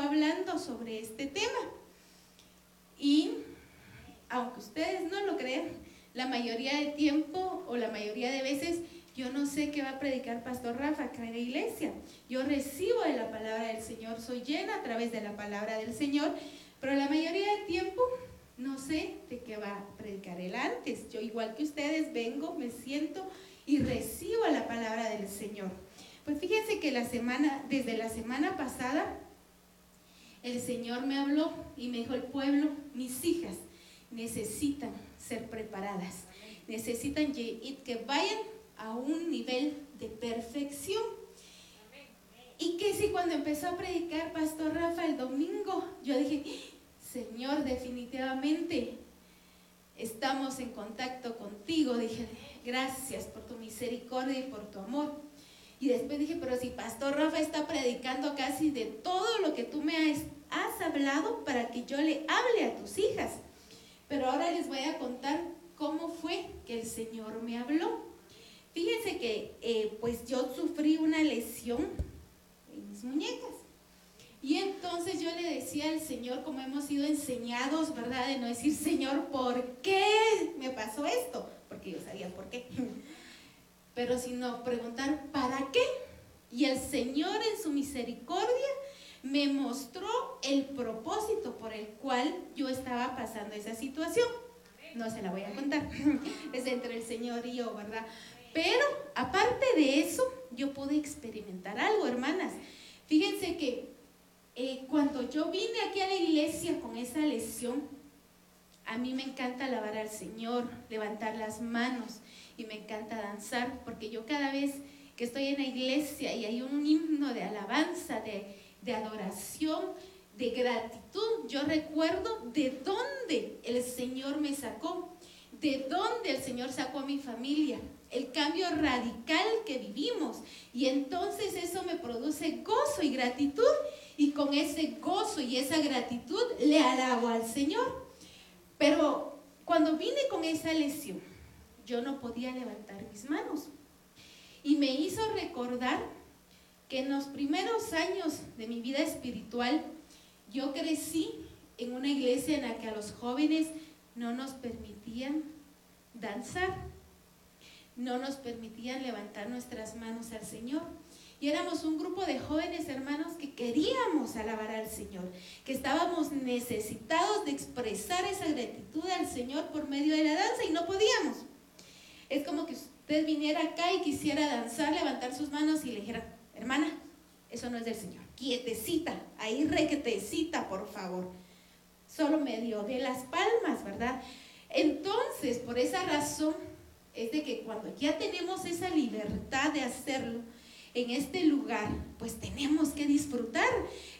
hablando sobre este tema. Y aunque ustedes no lo crean, la mayoría de tiempo o la mayoría de veces yo no sé qué va a predicar Pastor Rafa acá en la iglesia. Yo recibo de la palabra del Señor, soy llena a través de la palabra del Señor, pero la mayoría del tiempo no sé de qué va a predicar él antes. Yo igual que ustedes vengo, me siento y recibo la palabra del Señor. Pues fíjense que la semana, desde la semana pasada, el Señor me habló y me dijo, el pueblo, mis hijas, necesitan ser preparadas. Necesitan que vayan a un nivel de perfección. Y que si cuando empezó a predicar Pastor Rafa el domingo, yo dije, Señor, definitivamente estamos en contacto contigo. Dije, gracias por tu misericordia y por tu amor. Y después dije, pero si Pastor Rafa está predicando casi de todo me has, hablado para que yo le hable a tus hijas. Pero ahora les voy a contar cómo fue que el Señor me habló. Fíjense que eh, pues yo sufrí una lesión en mis muñecas. Y entonces yo le decía al Señor, como hemos sido enseñados, ¿verdad? De no decir, Señor, ¿por qué me pasó esto? Porque yo sabía por qué. Pero sino preguntar, ¿para qué? Y el Señor en su misericordia me mostró el propósito por el cual yo estaba pasando esa situación. No se la voy a contar. Es entre el Señor y yo, ¿verdad? Pero aparte de eso, yo pude experimentar algo, hermanas. Fíjense que eh, cuando yo vine aquí a la iglesia con esa lesión, a mí me encanta alabar al Señor, levantar las manos y me encanta danzar, porque yo cada vez que estoy en la iglesia y hay un himno de alabanza, de, de adoración, de gratitud, yo recuerdo de dónde el Señor me sacó, de dónde el Señor sacó a mi familia, el cambio radical que vivimos. Y entonces eso me produce gozo y gratitud. Y con ese gozo y esa gratitud le alabo al Señor. Pero cuando vine con esa lesión, yo no podía levantar mis manos. Y me hizo recordar que en los primeros años de mi vida espiritual, yo crecí en una iglesia en la que a los jóvenes no nos permitían danzar no nos permitían levantar nuestras manos al Señor. Y éramos un grupo de jóvenes hermanos que queríamos alabar al Señor, que estábamos necesitados de expresar esa gratitud al Señor por medio de la danza y no podíamos. Es como que usted viniera acá y quisiera danzar, levantar sus manos y le dijera, hermana, eso no es del Señor. Quietecita, ahí requetecita, por favor. Solo medio de las palmas, ¿verdad? Entonces, por esa razón, es de que cuando ya tenemos esa libertad de hacerlo en este lugar, pues tenemos que disfrutar.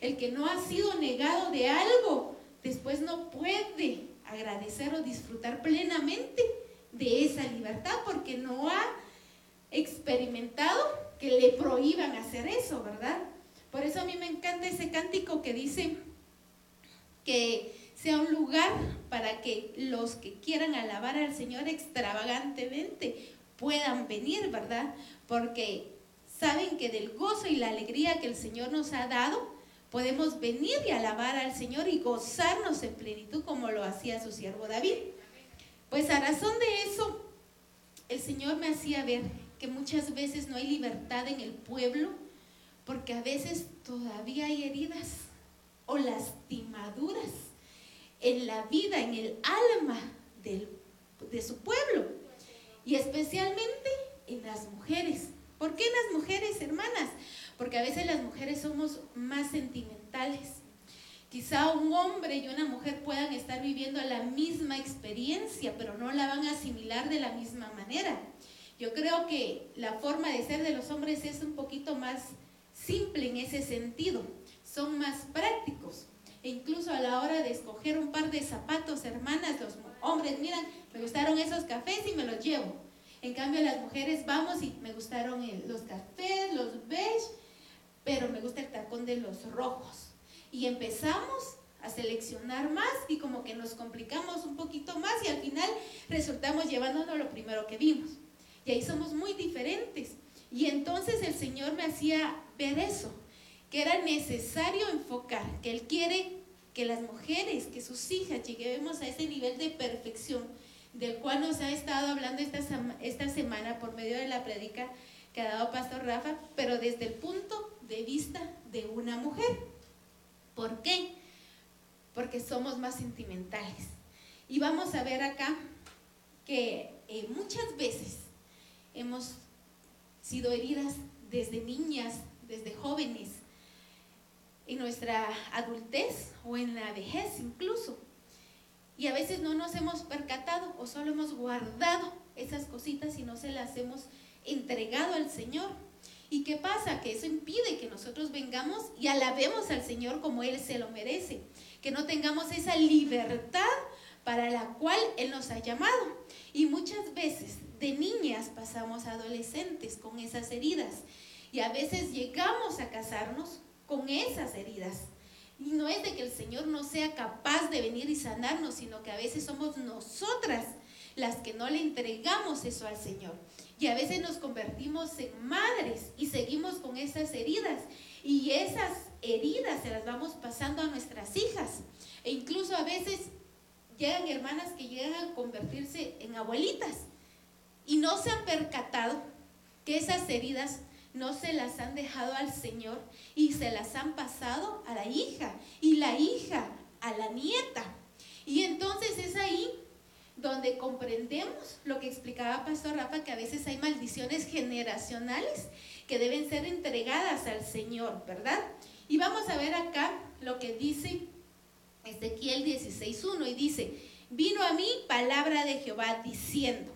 El que no ha sido negado de algo, después no puede agradecer o disfrutar plenamente de esa libertad porque no ha experimentado que le prohíban hacer eso, ¿verdad? Por eso a mí me encanta ese cántico que dice que sea un lugar para que los que quieran alabar al Señor extravagantemente puedan venir, ¿verdad? Porque saben que del gozo y la alegría que el Señor nos ha dado, podemos venir y alabar al Señor y gozarnos en plenitud como lo hacía su siervo David. Pues a razón de eso, el Señor me hacía ver que muchas veces no hay libertad en el pueblo, porque a veces todavía hay heridas o lastimaduras en la vida, en el alma de su pueblo. Y especialmente en las mujeres. ¿Por qué en las mujeres, hermanas? Porque a veces las mujeres somos más sentimentales. Quizá un hombre y una mujer puedan estar viviendo la misma experiencia, pero no la van a asimilar de la misma manera. Yo creo que la forma de ser de los hombres es un poquito más simple en ese sentido. Son más prácticos. E incluso a la hora de escoger un par de zapatos, hermanas, los hombres, miran, me gustaron esos cafés y me los llevo. En cambio, las mujeres vamos y me gustaron los cafés, los beige, pero me gusta el tacón de los rojos. Y empezamos a seleccionar más y como que nos complicamos un poquito más y al final resultamos llevándonos lo primero que vimos. Y ahí somos muy diferentes. Y entonces el Señor me hacía ver eso, que era necesario enfocar, que Él quiere que las mujeres, que sus hijas lleguemos a ese nivel de perfección del cual nos ha estado hablando esta, esta semana por medio de la predica que ha dado Pastor Rafa, pero desde el punto de vista de una mujer. ¿Por qué? Porque somos más sentimentales. Y vamos a ver acá que eh, muchas veces hemos sido heridas desde niñas, desde jóvenes, en nuestra adultez o en la vejez incluso. Y a veces no nos hemos percatado o solo hemos guardado esas cositas y no se las hemos entregado al Señor. ¿Y qué pasa? Que eso impide que nosotros vengamos y alabemos al Señor como Él se lo merece. Que no tengamos esa libertad para la cual Él nos ha llamado. Y muchas veces de niñas pasamos a adolescentes con esas heridas. Y a veces llegamos a casarnos con esas heridas. Y no es de que el Señor no sea capaz de venir y sanarnos, sino que a veces somos nosotras las que no le entregamos eso al Señor. Y a veces nos convertimos en madres y seguimos con esas heridas. Y esas heridas se las vamos pasando a nuestras hijas. E incluso a veces llegan hermanas que llegan a convertirse en abuelitas y no se han percatado que esas heridas no se las han dejado al Señor y se las han pasado a la hija y la hija a la nieta. Y entonces es ahí donde comprendemos lo que explicaba Pastor Rafa, que a veces hay maldiciones generacionales que deben ser entregadas al Señor, ¿verdad? Y vamos a ver acá lo que dice Ezequiel 16.1 y dice, vino a mí palabra de Jehová diciendo,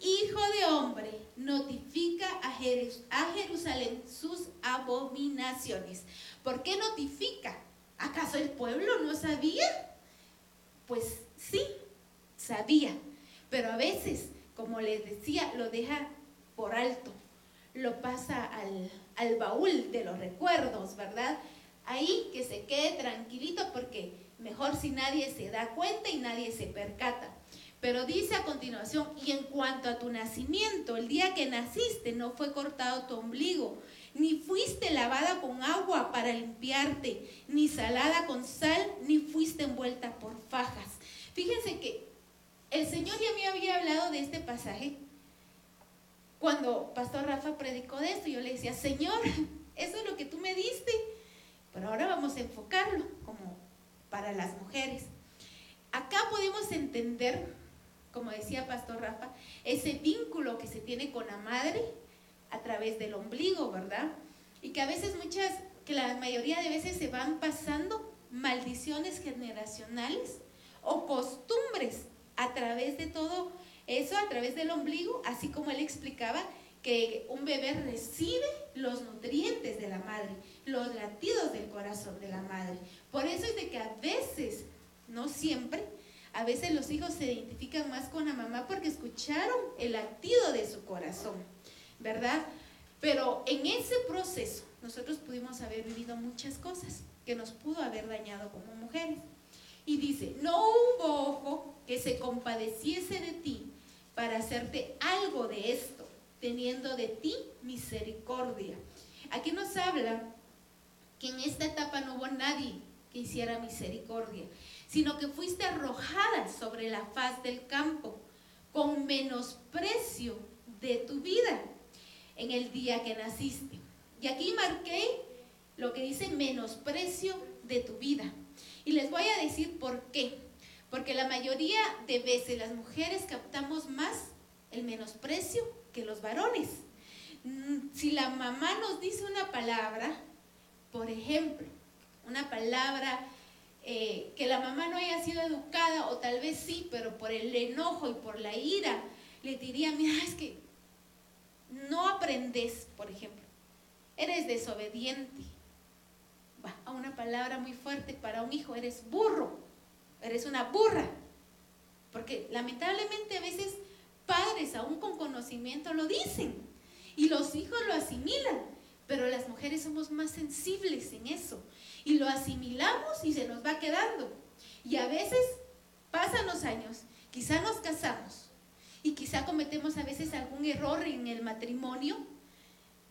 Hijo de hombre, notifica a, Jerusalén sus abominaciones. ¿Por qué notifica? ¿Acaso el pueblo no sabía? Pues sí, sabía, pero a veces, como les decía, lo deja por alto, lo pasa al, al baúl de los recuerdos, ¿verdad? Ahí que se quede tranquilito porque mejor si nadie se da cuenta y nadie se percata. Pero dice a continuación, y en cuanto a tu nacimiento, el día que naciste no fue cortado tu ombligo, ni fuiste lavada con agua para limpiarte, ni salada con sal, ni fuiste envuelta por fajas. Fíjense que el Señor ya me había hablado de este pasaje cuando Pastor Rafa predicó de esto. Yo le decía, Señor, eso es lo que tú me diste, pero ahora vamos a enfocarlo como para las mujeres. Acá podemos entender como decía Pastor Rafa, ese vínculo que se tiene con la madre a través del ombligo, ¿verdad? Y que a veces muchas, que la mayoría de veces se van pasando maldiciones generacionales o costumbres a través de todo eso, a través del ombligo, así como él explicaba que un bebé recibe los nutrientes de la madre, los latidos del corazón de la madre. Por eso es de que a veces, no siempre, a veces los hijos se identifican más con la mamá porque escucharon el latido de su corazón, ¿verdad? Pero en ese proceso nosotros pudimos haber vivido muchas cosas que nos pudo haber dañado como mujeres. Y dice, no hubo ojo que se compadeciese de ti para hacerte algo de esto, teniendo de ti misericordia. Aquí nos habla que en esta etapa no hubo nadie que hiciera misericordia sino que fuiste arrojada sobre la faz del campo con menosprecio de tu vida en el día que naciste. Y aquí marqué lo que dice menosprecio de tu vida. Y les voy a decir por qué. Porque la mayoría de veces las mujeres captamos más el menosprecio que los varones. Mm, si la mamá nos dice una palabra, por ejemplo, una palabra eh, que la mamá no haya sido educada, o tal vez sí, pero por el enojo y por la ira, le diría, mira, es que no aprendes, por ejemplo, eres desobediente. Va, a una palabra muy fuerte para un hijo, eres burro, eres una burra. Porque lamentablemente a veces padres, aún con conocimiento, lo dicen y los hijos lo asimilan, pero las mujeres somos más sensibles en eso y lo asimilamos y se nos va quedando. Y a veces pasan los años, quizá nos casamos y quizá cometemos a veces algún error en el matrimonio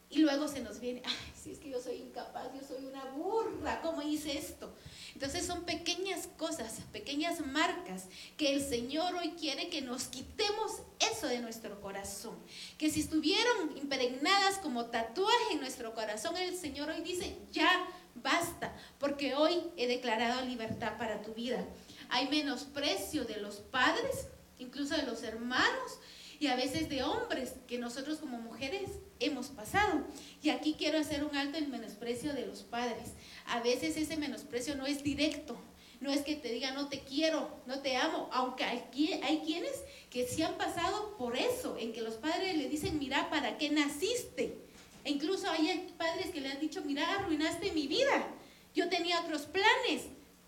Y luego se nos viene, ay, si es que yo soy incapaz, yo soy una burra, ¿cómo hice esto? Entonces son pequeñas cosas, pequeñas marcas que el Señor hoy quiere que nos quitemos eso de nuestro corazón. Que si estuvieron impregnadas como tatuaje en nuestro corazón, el Señor hoy dice, ya basta, porque hoy he declarado libertad para tu vida. Hay menosprecio de los padres, incluso de los hermanos, y a veces de hombres que nosotros como mujeres hemos pasado. Y aquí quiero hacer un alto en menosprecio de los padres. A veces ese menosprecio no es directo, no es que te diga no te quiero, no te amo, aunque hay, hay quienes que sí han pasado por eso, en que los padres le dicen, mira, ¿para qué naciste? E incluso hay padres que le han dicho, mira, arruinaste mi vida, yo tenía otros planes,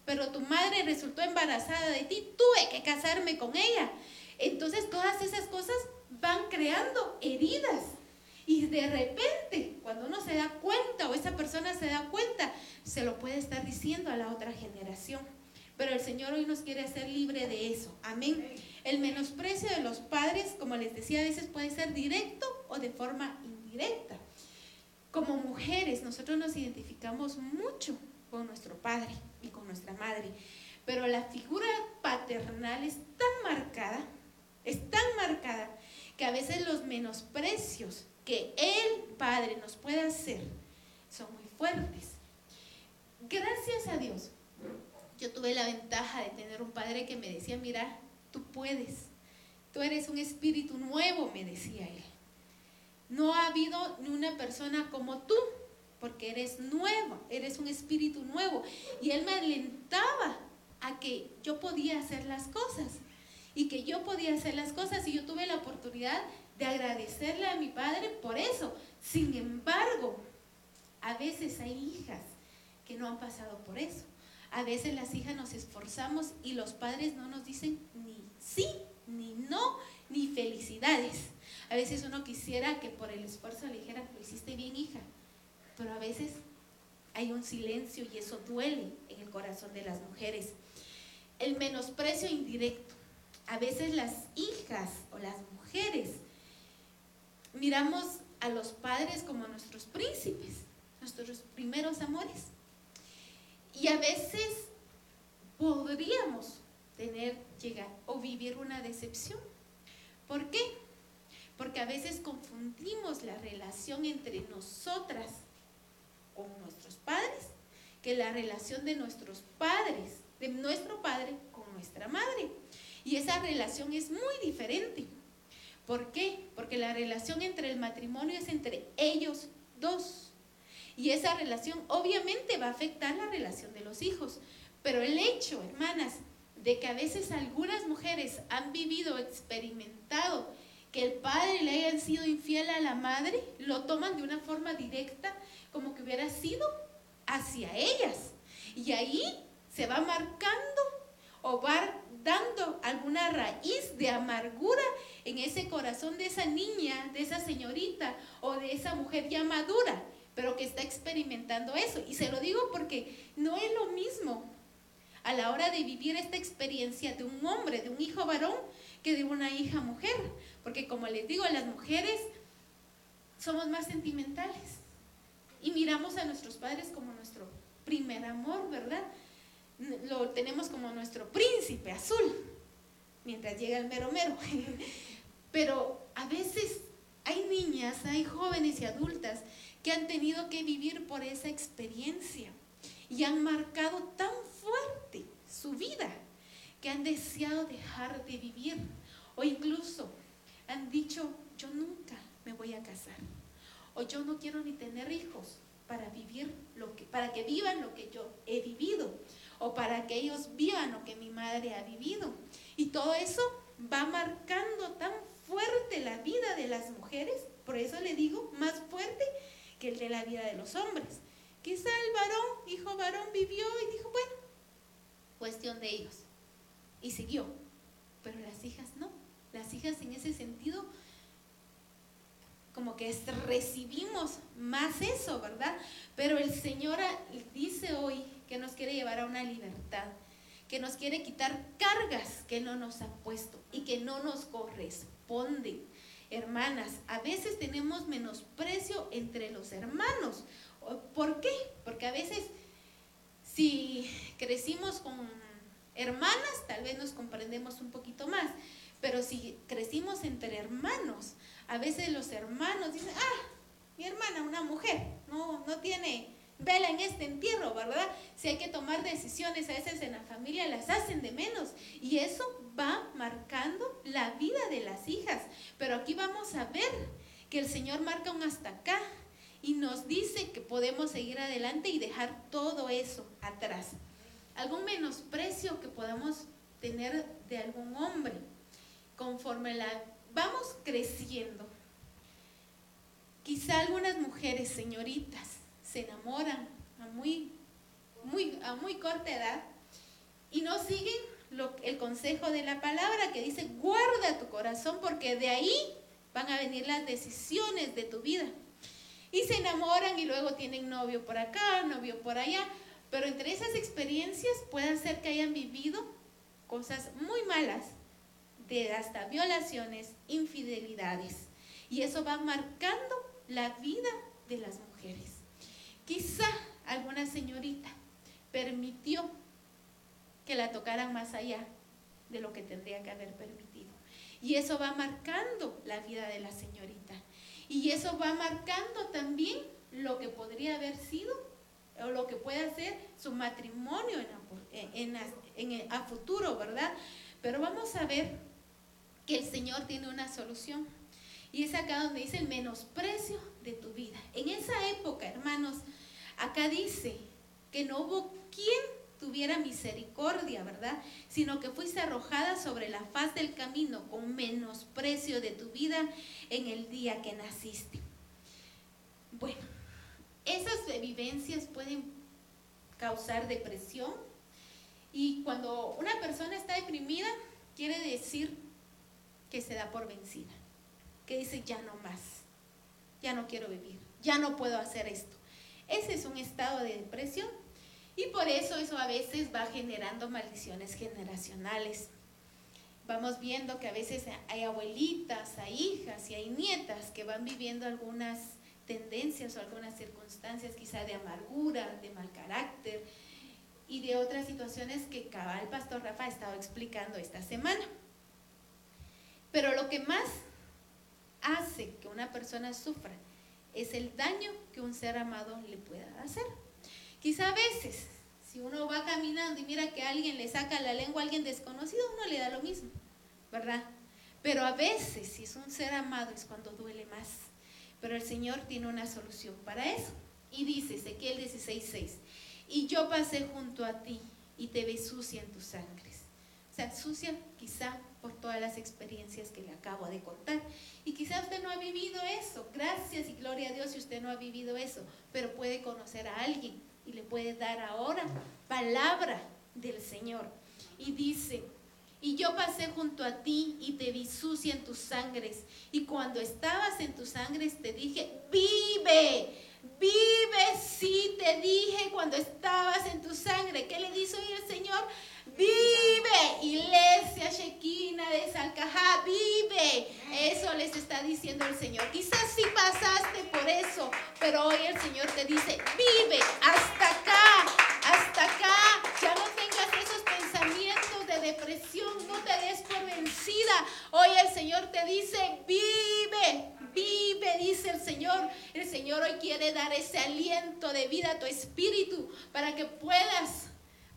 pero tu madre resultó embarazada de ti, tuve que casarme con ella. Entonces todas esas cosas van creando heridas. Y de repente, cuando uno se da cuenta o esa persona se da cuenta, se lo puede estar diciendo a la otra generación. Pero el Señor hoy nos quiere hacer libre de eso. Amén. El menosprecio de los padres, como les decía, a veces puede ser directo o de forma indirecta. Como mujeres, nosotros nos identificamos mucho con nuestro padre y con nuestra madre. Pero la figura paternal es tan marcada es tan marcada que a veces los menosprecios que el Padre nos puede hacer son muy fuertes. Gracias a Dios, yo tuve la ventaja de tener un padre que me decía, mira, tú puedes, tú eres un espíritu nuevo, me decía él. No ha habido ni una persona como tú, porque eres nuevo, eres un espíritu nuevo. Y él me alentaba a que yo podía hacer las cosas y que yo podía hacer las cosas y yo tuve la oportunidad de agradecerle a mi padre por eso. Sin embargo, a veces hay hijas que no han pasado por eso. A veces las hijas nos esforzamos y los padres no nos dicen ni sí, ni no, ni felicidades. A veces uno quisiera que por el esfuerzo le dijera, lo hiciste bien hija, pero a veces hay un silencio y eso duele en el corazón de las mujeres. El menosprecio indirecto a veces las hijas o las mujeres miramos a los padres como nuestros príncipes, nuestros primeros amores. Y a veces podríamos tener, llegar o vivir una decepción. ¿Por qué? Porque a veces confundimos la relación entre nosotras con nuestros padres que la relación de nuestros padres, de nuestro padre con nuestra madre. Y esa relación es muy diferente. ¿Por qué? Porque la relación entre el matrimonio es entre ellos dos. Y esa relación obviamente va a afectar la relación de los hijos. Pero el hecho, hermanas, de que a veces algunas mujeres han vivido, experimentado que el padre le haya sido infiel a la madre, lo toman de una forma directa como que hubiera sido hacia ellas. Y ahí se va marcando o va dando alguna raíz de amargura en ese corazón de esa niña, de esa señorita o de esa mujer ya madura, pero que está experimentando eso. Y se lo digo porque no es lo mismo a la hora de vivir esta experiencia de un hombre, de un hijo varón, que de una hija mujer. Porque como les digo, las mujeres somos más sentimentales y miramos a nuestros padres como nuestro primer amor, ¿verdad? lo tenemos como nuestro príncipe azul, mientras llega el mero mero. Pero a veces hay niñas, hay jóvenes y adultas que han tenido que vivir por esa experiencia y han marcado tan fuerte su vida que han deseado dejar de vivir o incluso han dicho, yo nunca me voy a casar o yo no quiero ni tener hijos para vivir lo que para que vivan lo que yo he vivido o para que ellos vivan lo que mi madre ha vivido. Y todo eso va marcando tan fuerte la vida de las mujeres, por eso le digo, más fuerte que el de la vida de los hombres. Quizá el varón, hijo varón, vivió y dijo, bueno, cuestión de ellos. Y siguió. Pero las hijas no. Las hijas en ese sentido, como que recibimos más eso, ¿verdad? Pero el Señor dice hoy que nos quiere llevar a una libertad, que nos quiere quitar cargas que no nos ha puesto y que no nos corresponden. Hermanas, a veces tenemos menosprecio entre los hermanos. ¿Por qué? Porque a veces si crecimos con hermanas, tal vez nos comprendemos un poquito más, pero si crecimos entre hermanos, a veces los hermanos dicen, ah, mi hermana, una mujer, no, no tiene vela en este entierro, ¿verdad? Si hay que tomar decisiones a veces en la familia, las hacen de menos. Y eso va marcando la vida de las hijas. Pero aquí vamos a ver que el Señor marca un hasta acá y nos dice que podemos seguir adelante y dejar todo eso atrás. Algún menosprecio que podamos tener de algún hombre conforme la vamos creciendo. Quizá algunas mujeres, señoritas, se enamoran a muy, muy, a muy corta edad y no siguen el consejo de la palabra que dice, guarda tu corazón porque de ahí van a venir las decisiones de tu vida. Y se enamoran y luego tienen novio por acá, novio por allá. Pero entre esas experiencias puede ser que hayan vivido cosas muy malas, de hasta violaciones, infidelidades. Y eso va marcando la vida de las mujeres. Quizá alguna señorita permitió que la tocaran más allá de lo que tendría que haber permitido. Y eso va marcando la vida de la señorita. Y eso va marcando también lo que podría haber sido o lo que puede ser su matrimonio en, en, a futuro, ¿verdad? Pero vamos a ver que el Señor tiene una solución. Y es acá donde dice el menosprecio de tu vida. En esa época, hermanos, acá dice que no hubo quien tuviera misericordia, ¿verdad? Sino que fuiste arrojada sobre la faz del camino con menosprecio de tu vida en el día que naciste. Bueno, esas vivencias pueden causar depresión y cuando una persona está deprimida, quiere decir que se da por vencida, que dice ya no más, ya no quiero vivir, ya no puedo hacer esto. Ese es un estado de depresión y por eso eso a veces va generando maldiciones generacionales. Vamos viendo que a veces hay abuelitas, hay hijas y hay nietas que van viviendo algunas tendencias o algunas circunstancias quizá de amargura, de mal carácter y de otras situaciones que cabal Pastor Rafa ha estado explicando esta semana. Pero lo que más hace que una persona sufra es el daño que un ser amado le pueda hacer. Quizá a veces, si uno va caminando y mira que alguien le saca la lengua a alguien desconocido, uno le da lo mismo, ¿verdad? Pero a veces, si es un ser amado, es cuando duele más. Pero el Señor tiene una solución para eso. Y dice Ezequiel 16:6, y yo pasé junto a ti y te ve sucia en tus sangres. O sea, sucia quizá por todas las experiencias que le acabo de contar. Y quizá usted no ha vivido eso. Gracias y gloria a Dios si usted no ha vivido eso. Pero puede conocer a alguien y le puede dar ahora palabra del Señor. Y dice, y yo pasé junto a ti y te vi sucia en tus sangres. Y cuando estabas en tus sangres te dije, vive, vive, sí te dije cuando estabas en tu sangre. ¿Qué le dice hoy el Señor? Vive, iglesia Shekina de Salcajá, vive. Eso les está diciendo el Señor. Quizás sí pasaste por eso, pero hoy el Señor te dice, vive hasta acá. Ya no tengas esos pensamientos de depresión, no te des por vencida. Hoy el Señor te dice, vive, vive, dice el Señor. El Señor hoy quiere dar ese aliento de vida a tu espíritu para que puedas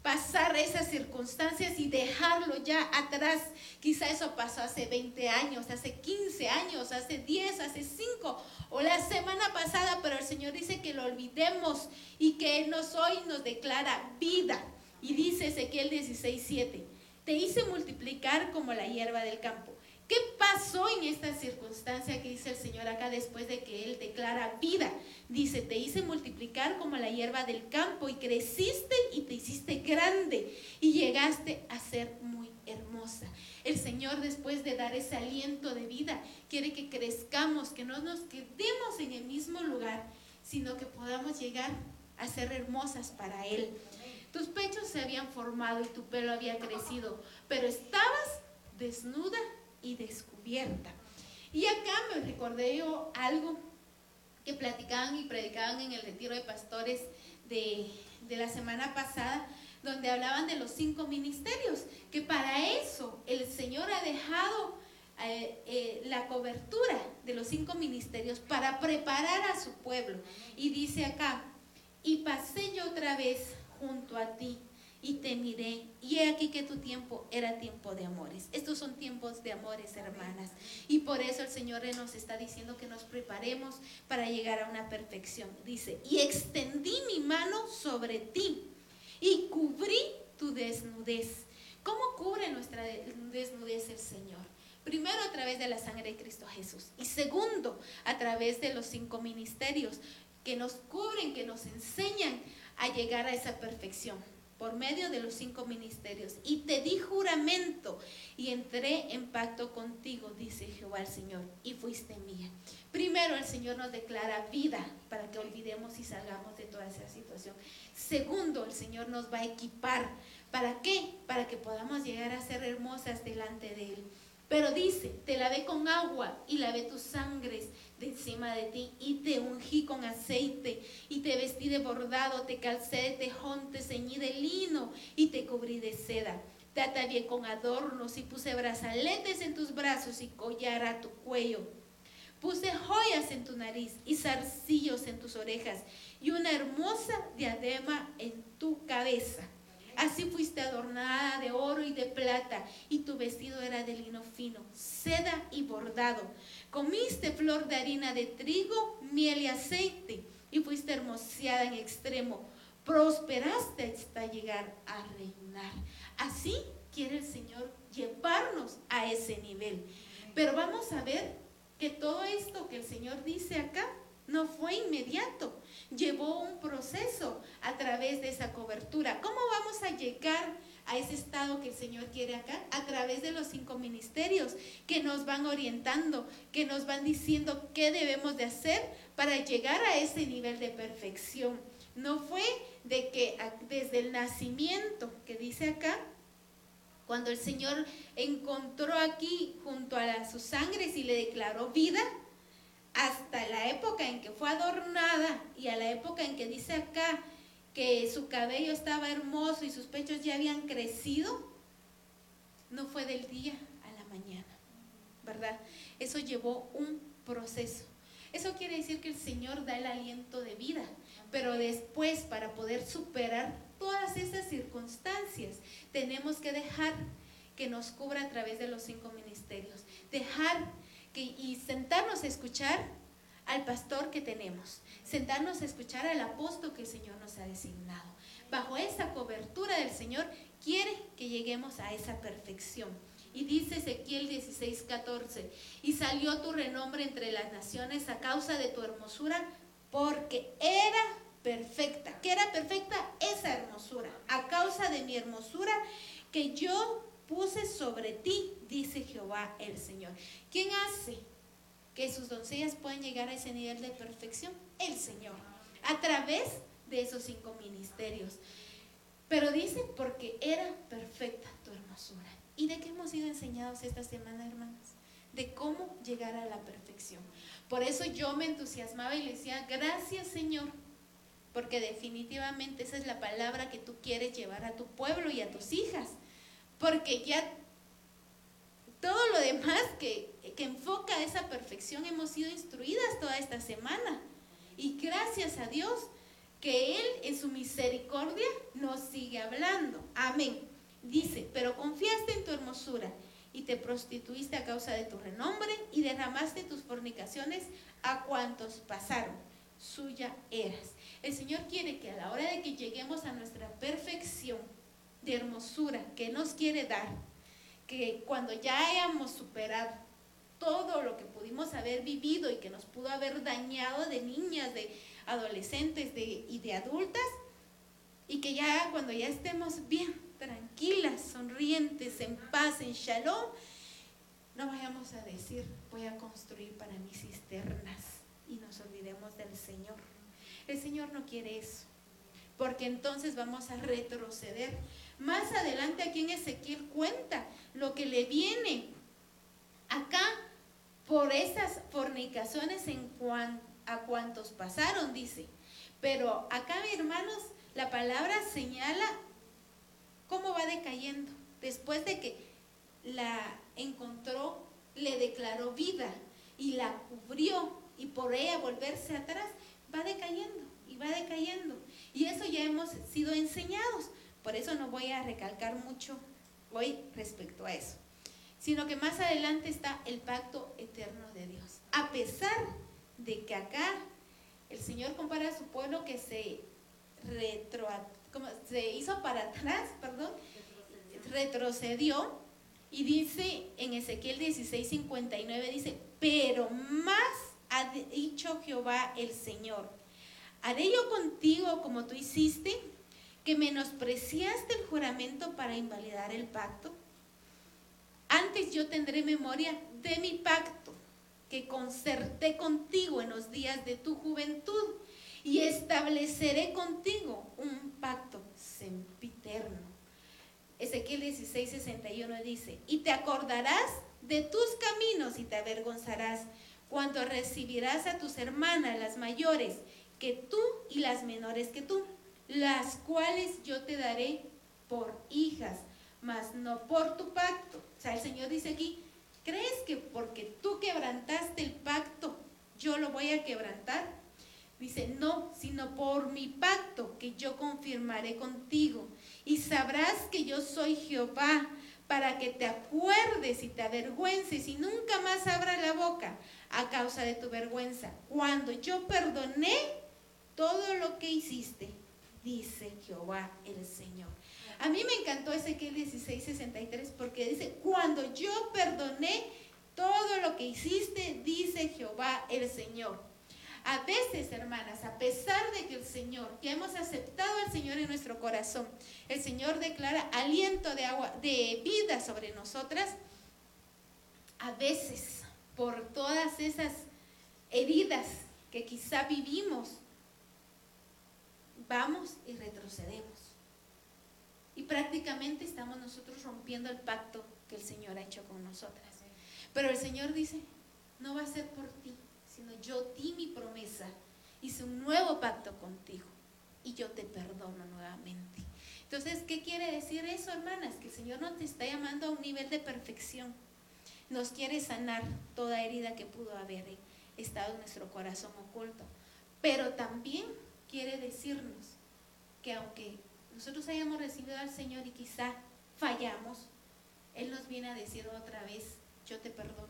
pasar esas circunstancias y dejarlo ya atrás. Quizá eso pasó hace 20 años, hace 15 años, hace 10, hace 5 o la semana pasada, pero el Señor dice que lo olvidemos y que Él nos hoy nos declara vida. Y dice Ezequiel 16, 7, te hice multiplicar como la hierba del campo. ¿Qué pasó en esta circunstancia que dice el Señor acá después de que Él declara vida? Dice, te hice multiplicar como la hierba del campo y creciste y te hiciste grande y llegaste a ser muy hermosa. El Señor después de dar ese aliento de vida quiere que crezcamos, que no nos quedemos en el mismo lugar, sino que podamos llegar a ser hermosas para Él. Tus pechos se habían formado y tu pelo había crecido, pero estabas desnuda y descubierta. Y acá me recordé yo algo que platicaban y predicaban en el retiro de pastores de, de la semana pasada, donde hablaban de los cinco ministerios, que para eso el Señor ha dejado eh, eh, la cobertura de los cinco ministerios para preparar a su pueblo. Y dice acá, y pasé yo otra vez junto a ti y te miré. Y he aquí que tu tiempo era tiempo de amores. Estos son tiempos de amores, hermanas. Y por eso el Señor nos está diciendo que nos preparemos para llegar a una perfección. Dice, y extendí mi mano sobre ti y cubrí tu desnudez. ¿Cómo cubre nuestra desnudez el Señor? Primero a través de la sangre de Cristo Jesús y segundo a través de los cinco ministerios que nos cubren, que nos enseñan a llegar a esa perfección por medio de los cinco ministerios. Y te di juramento y entré en pacto contigo, dice Jehová el Señor, y fuiste mía. Primero el Señor nos declara vida para que olvidemos y salgamos de toda esa situación. Segundo, el Señor nos va a equipar. ¿Para qué? Para que podamos llegar a ser hermosas delante de Él. Pero dice, te lavé con agua y lavé tus sangres de encima de ti y te ungí con aceite y te vestí de bordado, te calcé de tejón, te ceñí de lino y te cubrí de seda. Te atavié con adornos y puse brazaletes en tus brazos y collar a tu cuello. Puse joyas en tu nariz y zarcillos en tus orejas y una hermosa diadema en tu cabeza. Así fuiste adornada de oro y de plata, y tu vestido era de lino fino, seda y bordado. Comiste flor de harina de trigo, miel y aceite, y fuiste hermoseada en extremo. Prosperaste hasta llegar a reinar. Así quiere el Señor llevarnos a ese nivel. Pero vamos a ver que todo esto que el Señor dice acá no fue inmediato llevó un proceso a través de esa cobertura. ¿Cómo vamos a llegar a ese estado que el Señor quiere acá? A través de los cinco ministerios que nos van orientando, que nos van diciendo qué debemos de hacer para llegar a ese nivel de perfección. No fue de que desde el nacimiento, que dice acá, cuando el Señor encontró aquí junto a sus sangres y le declaró vida, hasta la época en que fue y a la época en que dice acá que su cabello estaba hermoso y sus pechos ya habían crecido, no fue del día a la mañana, ¿verdad? Eso llevó un proceso. Eso quiere decir que el Señor da el aliento de vida, pero después para poder superar todas esas circunstancias, tenemos que dejar que nos cubra a través de los cinco ministerios, dejar y sentarnos a escuchar al pastor que tenemos, sentarnos a escuchar al apóstol que el Señor nos ha designado. Bajo esa cobertura del Señor quiere que lleguemos a esa perfección. Y dice Ezequiel 16, 14, y salió tu renombre entre las naciones a causa de tu hermosura, porque era perfecta. ¿Qué era perfecta? Esa hermosura. A causa de mi hermosura que yo puse sobre ti, dice Jehová el Señor. ¿Quién hace que sus doncellas puedan llegar a ese nivel de perfección? El Señor, a través de esos cinco ministerios. Pero dice, porque era perfecta tu hermosura. ¿Y de qué hemos sido enseñados esta semana, hermanas? De cómo llegar a la perfección. Por eso yo me entusiasmaba y le decía, gracias Señor, porque definitivamente esa es la palabra que tú quieres llevar a tu pueblo y a tus hijas porque ya todo lo demás que, que enfoca esa perfección hemos sido instruidas toda esta semana. Y gracias a Dios que Él en su misericordia nos sigue hablando. Amén. Dice, pero confiaste en tu hermosura y te prostituiste a causa de tu renombre y derramaste tus fornicaciones a cuantos pasaron. Suya eras. El Señor quiere que a la hora de que lleguemos a nuestra perfección, de hermosura que nos quiere dar, que cuando ya hayamos superado todo lo que pudimos haber vivido y que nos pudo haber dañado de niñas, de adolescentes de, y de adultas, y que ya cuando ya estemos bien tranquilas, sonrientes, en paz, en shalom, no vayamos a decir, voy a construir para mis cisternas y nos olvidemos del Señor. El Señor no quiere eso, porque entonces vamos a retroceder más adelante aquí en Ezequiel cuenta lo que le viene acá por esas fornicaciones en a cuantos pasaron, dice. Pero acá, hermanos, la palabra señala cómo va decayendo. Después de que la encontró, le declaró vida y la cubrió y por ella volverse atrás, va decayendo y va decayendo. Y eso ya hemos sido enseñados. Por eso no voy a recalcar mucho hoy respecto a eso. Sino que más adelante está el pacto eterno de Dios. A pesar de que acá el Señor compara a su pueblo que se retro, se hizo para atrás, perdón, retrocedió y dice en Ezequiel 16, 59, dice, pero más ha dicho Jehová el Señor, haré yo contigo como tú hiciste, que menospreciaste el juramento para invalidar el pacto. Antes yo tendré memoria de mi pacto que concerté contigo en los días de tu juventud y estableceré contigo un pacto sempiterno Ezequiel 16, 61 dice, y te acordarás de tus caminos y te avergonzarás cuando recibirás a tus hermanas, las mayores que tú y las menores que tú, las cuales yo te daré por hijas, mas no por tu pacto. O sea, el Señor dice aquí, ¿crees que porque tú quebrantaste el pacto, yo lo voy a quebrantar? Dice, no, sino por mi pacto que yo confirmaré contigo y sabrás que yo soy Jehová, para que te acuerdes y te avergüences y nunca más abra la boca a causa de tu vergüenza. Cuando yo perdoné todo lo que hiciste, dice Jehová el Señor. A mí me encantó Ezequiel 16:63 porque dice, cuando yo perdoné todo lo que hiciste, dice Jehová el Señor. A veces, hermanas, a pesar de que el Señor, que hemos aceptado al Señor en nuestro corazón, el Señor declara aliento de agua, de vida sobre nosotras, a veces por todas esas heridas que quizá vivimos, vamos y retrocedemos. Y prácticamente estamos nosotros rompiendo el pacto que el Señor ha hecho con nosotras. Pero el Señor dice, no va a ser por ti, sino yo di mi promesa, hice un nuevo pacto contigo y yo te perdono nuevamente. Entonces, ¿qué quiere decir eso, hermanas? Que el Señor no te está llamando a un nivel de perfección. Nos quiere sanar toda herida que pudo haber estado en nuestro corazón oculto. Pero también quiere decirnos que aunque nosotros hayamos recibido al Señor y quizá fallamos, Él nos viene a decir otra vez, yo te perdono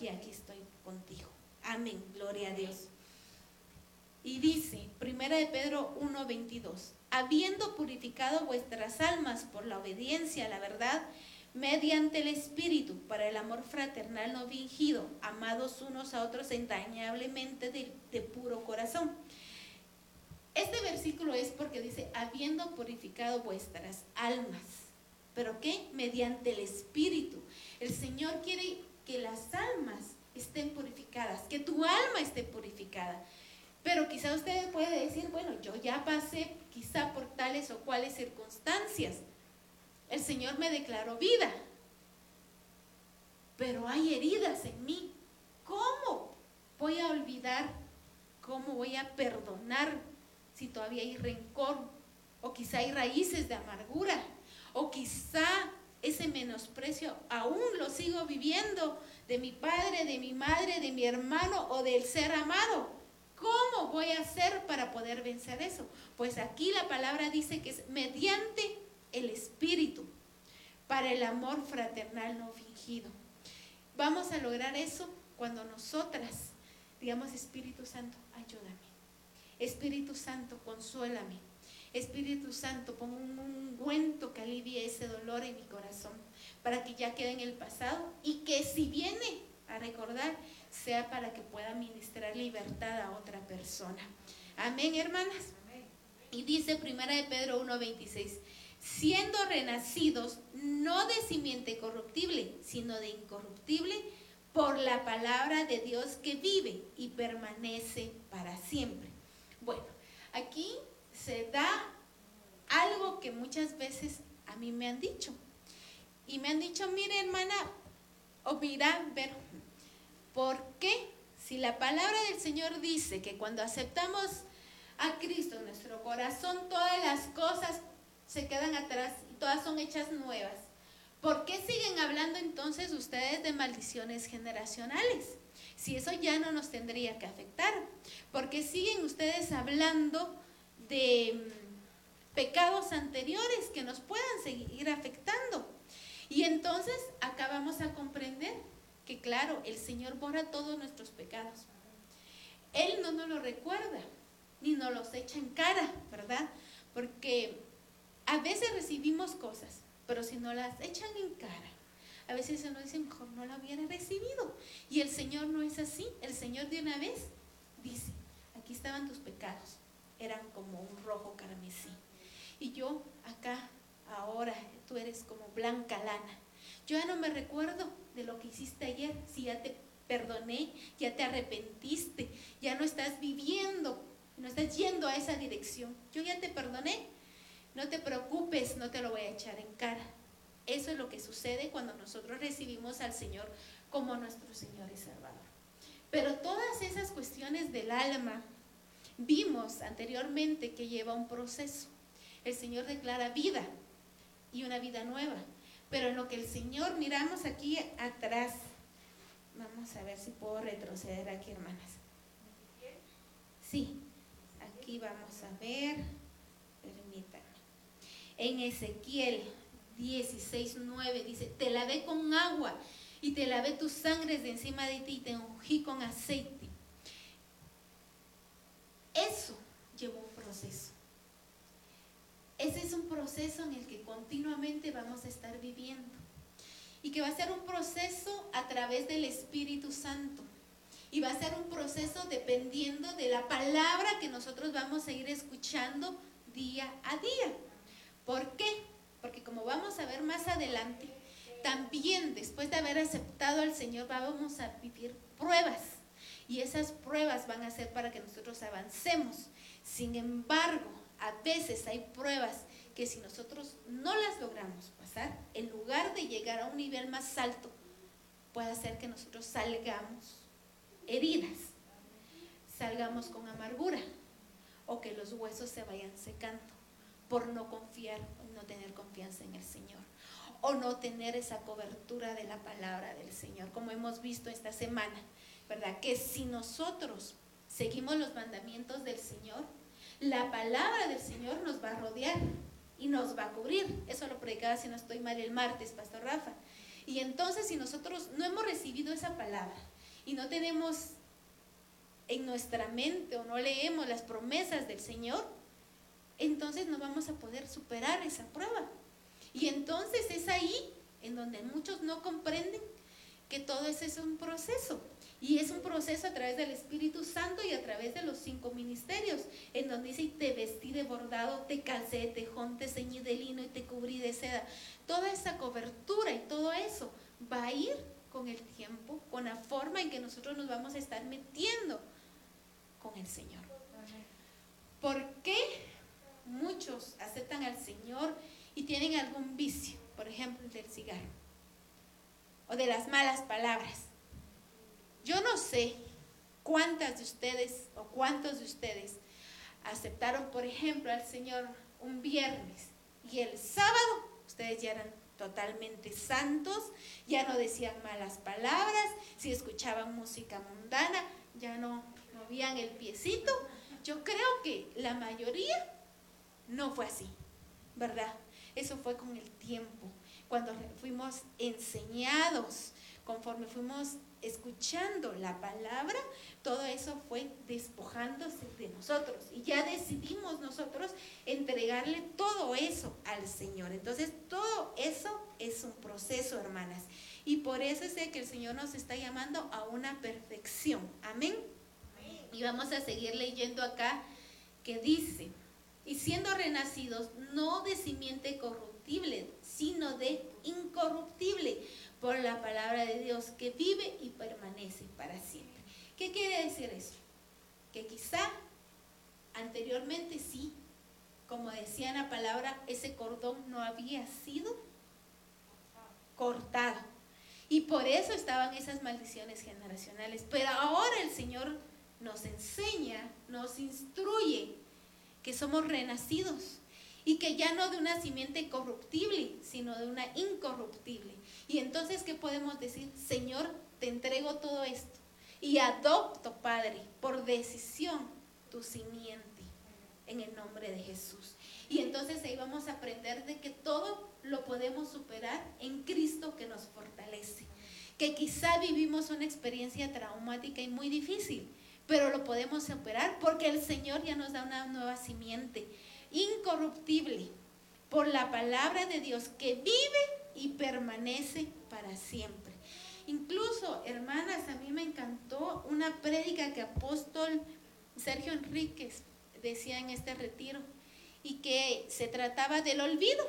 y aquí estoy contigo. Amén, gloria a Dios. Y dice, primera de Pedro 1:22, habiendo purificado vuestras almas por la obediencia a la verdad, mediante el Espíritu, para el amor fraternal no fingido, amados unos a otros entrañablemente de, de puro corazón. Este versículo es porque dice, habiendo purificado vuestras almas. ¿Pero qué? Mediante el Espíritu. El Señor quiere que las almas estén purificadas, que tu alma esté purificada. Pero quizá usted puede decir, bueno, yo ya pasé quizá por tales o cuales circunstancias. El Señor me declaró vida, pero hay heridas en mí. ¿Cómo voy a olvidar? ¿Cómo voy a perdonar si todavía hay rencor? O quizá hay raíces de amargura. O quizá ese menosprecio aún lo sigo viviendo de mi padre, de mi madre, de mi hermano o del ser amado. ¿Cómo voy a hacer para poder vencer eso? Pues aquí la palabra dice que es mediante el Espíritu, para el amor fraternal no fingido. Vamos a lograr eso cuando nosotras digamos, Espíritu Santo, ayúdame. Espíritu Santo, consuélame. Espíritu Santo, pon un ungüento que alivie ese dolor en mi corazón para que ya quede en el pasado y que si viene a recordar sea para que pueda ministrar libertad a otra persona. Amén, hermanas. Y dice primera de Pedro 1:26, siendo renacidos no de simiente corruptible, sino de incorruptible por la palabra de Dios que vive y permanece para siempre. Bueno, aquí se da algo que muchas veces a mí me han dicho. Y me han dicho, mire hermana, o mira, ver, ¿por qué Si la palabra del Señor dice que cuando aceptamos a Cristo en nuestro corazón, todas las cosas se quedan atrás y todas son hechas nuevas. ¿Por qué siguen hablando entonces ustedes de maldiciones generacionales? Si eso ya no nos tendría que afectar. ¿Por qué siguen ustedes hablando de mm, pecados anteriores que nos puedan seguir afectando? Y entonces acá vamos a comprender que claro, el Señor borra todos nuestros pecados. Él no nos lo recuerda, ni nos los echa en cara, ¿verdad? Porque a veces recibimos cosas, pero si no las echan en cara, a veces nos dice, mejor no la hubiera recibido. Y el Señor no es así. El Señor de una vez dice, aquí estaban tus pecados, eran como un rojo carmesí. Y yo acá, ahora, tú eres como blanca lana. Yo ya no me recuerdo de lo que hiciste ayer, si ya te perdoné, ya te arrepentiste, ya no estás viviendo, no estás yendo a esa dirección. Yo ya te perdoné. No te preocupes, no te lo voy a echar en cara. Eso es lo que sucede cuando nosotros recibimos al Señor como nuestro Señor y Salvador. Pero todas esas cuestiones del alma, vimos anteriormente que lleva un proceso. El Señor declara vida y una vida nueva. Pero en lo que el Señor miramos aquí atrás, vamos a ver si puedo retroceder aquí, hermanas. Sí, aquí vamos a ver, permítanme. En Ezequiel 16, 9 dice, te lavé con agua y te lavé tus sangres de encima de ti y te ungí con aceite. Eso llevó un proceso. Ese es un proceso en el que continuamente vamos a estar viviendo. Y que va a ser un proceso a través del Espíritu Santo. Y va a ser un proceso dependiendo de la palabra que nosotros vamos a ir escuchando día a día. ¿Por qué? Porque como vamos a ver más adelante, también después de haber aceptado al Señor vamos a vivir pruebas. Y esas pruebas van a ser para que nosotros avancemos. Sin embargo, a veces hay pruebas que si nosotros no las logramos pasar, en lugar de llegar a un nivel más alto, puede hacer que nosotros salgamos heridas, salgamos con amargura o que los huesos se vayan secando por no confiar, no tener confianza en el Señor o no tener esa cobertura de la palabra del Señor, como hemos visto esta semana, ¿verdad? Que si nosotros seguimos los mandamientos del Señor, la palabra del Señor nos va a rodear y nos va a cubrir. Eso lo predicaba, si no estoy mal, el martes, Pastor Rafa. Y entonces, si nosotros no hemos recibido esa palabra y no tenemos en nuestra mente o no leemos las promesas del Señor, entonces no vamos a poder superar esa prueba. Y entonces es ahí en donde muchos no comprenden que todo eso es un proceso. Y es un proceso a través del Espíritu Santo y a través de los cinco ministerios, en donde dice, te vestí de bordado, te calcé de tejón, te ceñí de lino y te cubrí de seda. Toda esa cobertura y todo eso va a ir con el tiempo, con la forma en que nosotros nos vamos a estar metiendo con el Señor. ¿Por qué muchos aceptan al Señor y tienen algún vicio? Por ejemplo, el del cigarro o de las malas palabras yo no sé cuántas de ustedes o cuántos de ustedes aceptaron, por ejemplo, al Señor un viernes y el sábado ustedes ya eran totalmente santos, ya no decían malas palabras, si escuchaban música mundana, ya no movían el piecito. Yo creo que la mayoría no fue así, ¿verdad? Eso fue con el tiempo, cuando fuimos enseñados, conforme fuimos escuchando la palabra, todo eso fue despojándose de nosotros. Y ya decidimos nosotros entregarle todo eso al Señor. Entonces, todo eso es un proceso, hermanas. Y por eso es que el Señor nos está llamando a una perfección. Amén. Y vamos a seguir leyendo acá que dice, y siendo renacidos no de simiente corruptible, sino de incorruptible por la palabra de Dios que vive y permanece para siempre. ¿Qué quiere decir eso? Que quizá anteriormente sí, como decía la palabra, ese cordón no había sido cortado. Y por eso estaban esas maldiciones generacionales. Pero ahora el Señor nos enseña, nos instruye que somos renacidos y que ya no de una simiente corruptible, sino de una incorruptible. Y entonces, ¿qué podemos decir? Señor, te entrego todo esto y adopto, Padre, por decisión tu simiente en el nombre de Jesús. Y entonces ahí vamos a aprender de que todo lo podemos superar en Cristo que nos fortalece. Que quizá vivimos una experiencia traumática y muy difícil, pero lo podemos superar porque el Señor ya nos da una nueva simiente incorruptible por la palabra de Dios que vive y permanece para siempre. Incluso, hermanas, a mí me encantó una prédica que apóstol Sergio Enríquez decía en este retiro y que se trataba del olvido.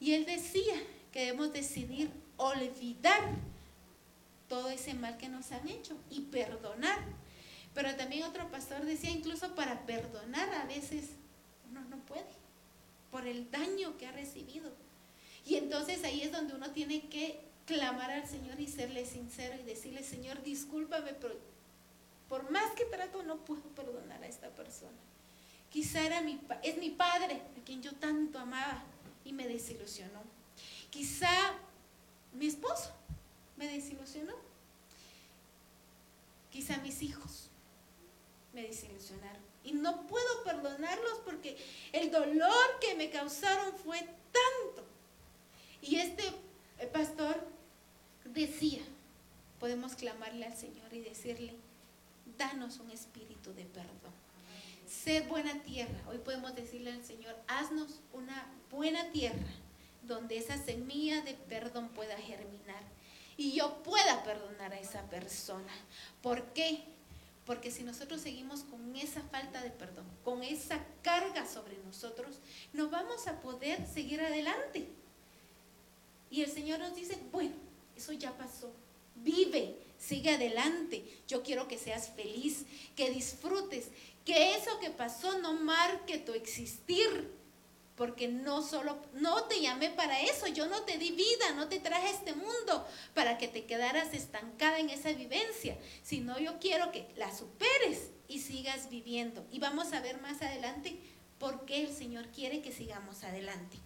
Y él decía que debemos decidir olvidar todo ese mal que nos han hecho y perdonar. Pero también otro pastor decía, incluso para perdonar a veces uno no puede, por el daño que ha recibido. Y entonces ahí es donde uno tiene que clamar al Señor y serle sincero y decirle, Señor, discúlpame, pero por más que trato no puedo perdonar a esta persona. Quizá era mi, es mi padre, a quien yo tanto amaba y me desilusionó. Quizá mi esposo me desilusionó. Quizá mis hijos me desilusionaron. Y no puedo perdonarlos porque el dolor que me causaron fue tanto. Y este eh, pastor decía, podemos clamarle al Señor y decirle, danos un espíritu de perdón. Sed buena tierra. Hoy podemos decirle al Señor, haznos una buena tierra donde esa semilla de perdón pueda germinar y yo pueda perdonar a esa persona. ¿Por qué? Porque si nosotros seguimos con esa falta de perdón, con esa carga sobre nosotros, no vamos a poder seguir adelante. Y el Señor nos dice, bueno, eso ya pasó. Vive, sigue adelante. Yo quiero que seas feliz, que disfrutes, que eso que pasó no marque tu existir. Porque no solo, no te llamé para eso, yo no te di vida, no te traje a este mundo para que te quedaras estancada en esa vivencia, sino yo quiero que la superes y sigas viviendo. Y vamos a ver más adelante por qué el Señor quiere que sigamos adelante.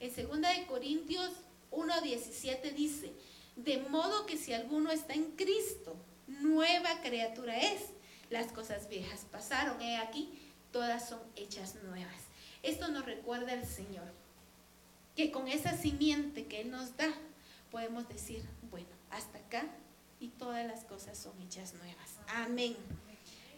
En 2 de Corintios 1:17 dice, de modo que si alguno está en Cristo, nueva criatura es. Las cosas viejas pasaron, he aquí, todas son hechas nuevas. Esto nos recuerda al Señor, que con esa simiente que Él nos da, podemos decir, bueno, hasta acá y todas las cosas son hechas nuevas. Amén.